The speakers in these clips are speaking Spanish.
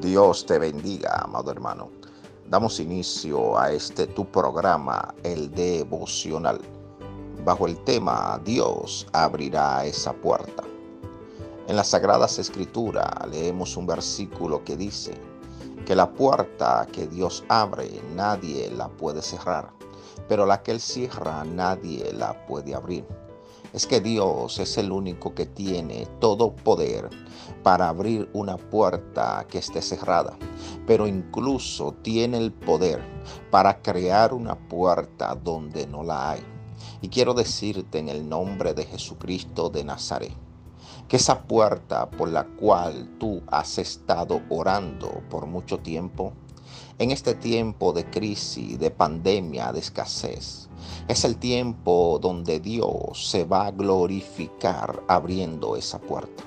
Dios te bendiga, amado hermano. Damos inicio a este tu programa, el devocional, bajo el tema Dios abrirá esa puerta. En las Sagradas Escrituras leemos un versículo que dice que la puerta que Dios abre nadie la puede cerrar, pero la que Él cierra nadie la puede abrir es que Dios es el único que tiene todo poder para abrir una puerta que esté cerrada, pero incluso tiene el poder para crear una puerta donde no la hay. Y quiero decirte en el nombre de Jesucristo de Nazaret, que esa puerta por la cual tú has estado orando por mucho tiempo, en este tiempo de crisis, de pandemia, de escasez, es el tiempo donde Dios se va a glorificar abriendo esa puerta.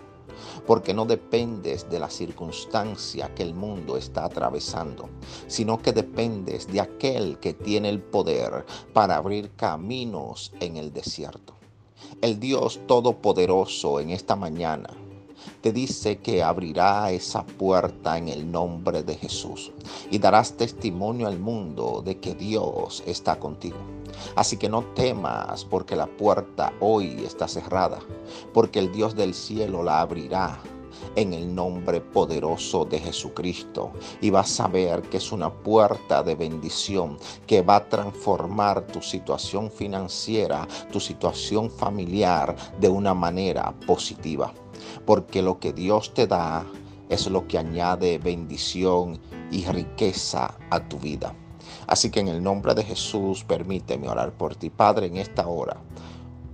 Porque no dependes de la circunstancia que el mundo está atravesando, sino que dependes de aquel que tiene el poder para abrir caminos en el desierto. El Dios Todopoderoso en esta mañana te dice que abrirá esa puerta en el nombre de Jesús y darás testimonio al mundo de que Dios está contigo. Así que no temas porque la puerta hoy está cerrada, porque el Dios del cielo la abrirá en el nombre poderoso de Jesucristo y vas a ver que es una puerta de bendición que va a transformar tu situación financiera, tu situación familiar de una manera positiva porque lo que Dios te da es lo que añade bendición y riqueza a tu vida. Así que en el nombre de Jesús, permíteme orar por ti, Padre, en esta hora.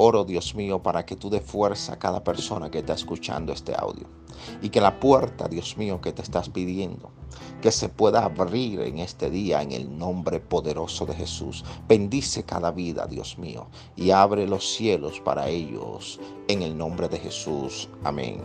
Oro, Dios mío, para que tú dé fuerza a cada persona que está escuchando este audio. Y que la puerta, Dios mío, que te estás pidiendo, que se pueda abrir en este día en el nombre poderoso de Jesús. Bendice cada vida, Dios mío, y abre los cielos para ellos en el nombre de Jesús. Amén.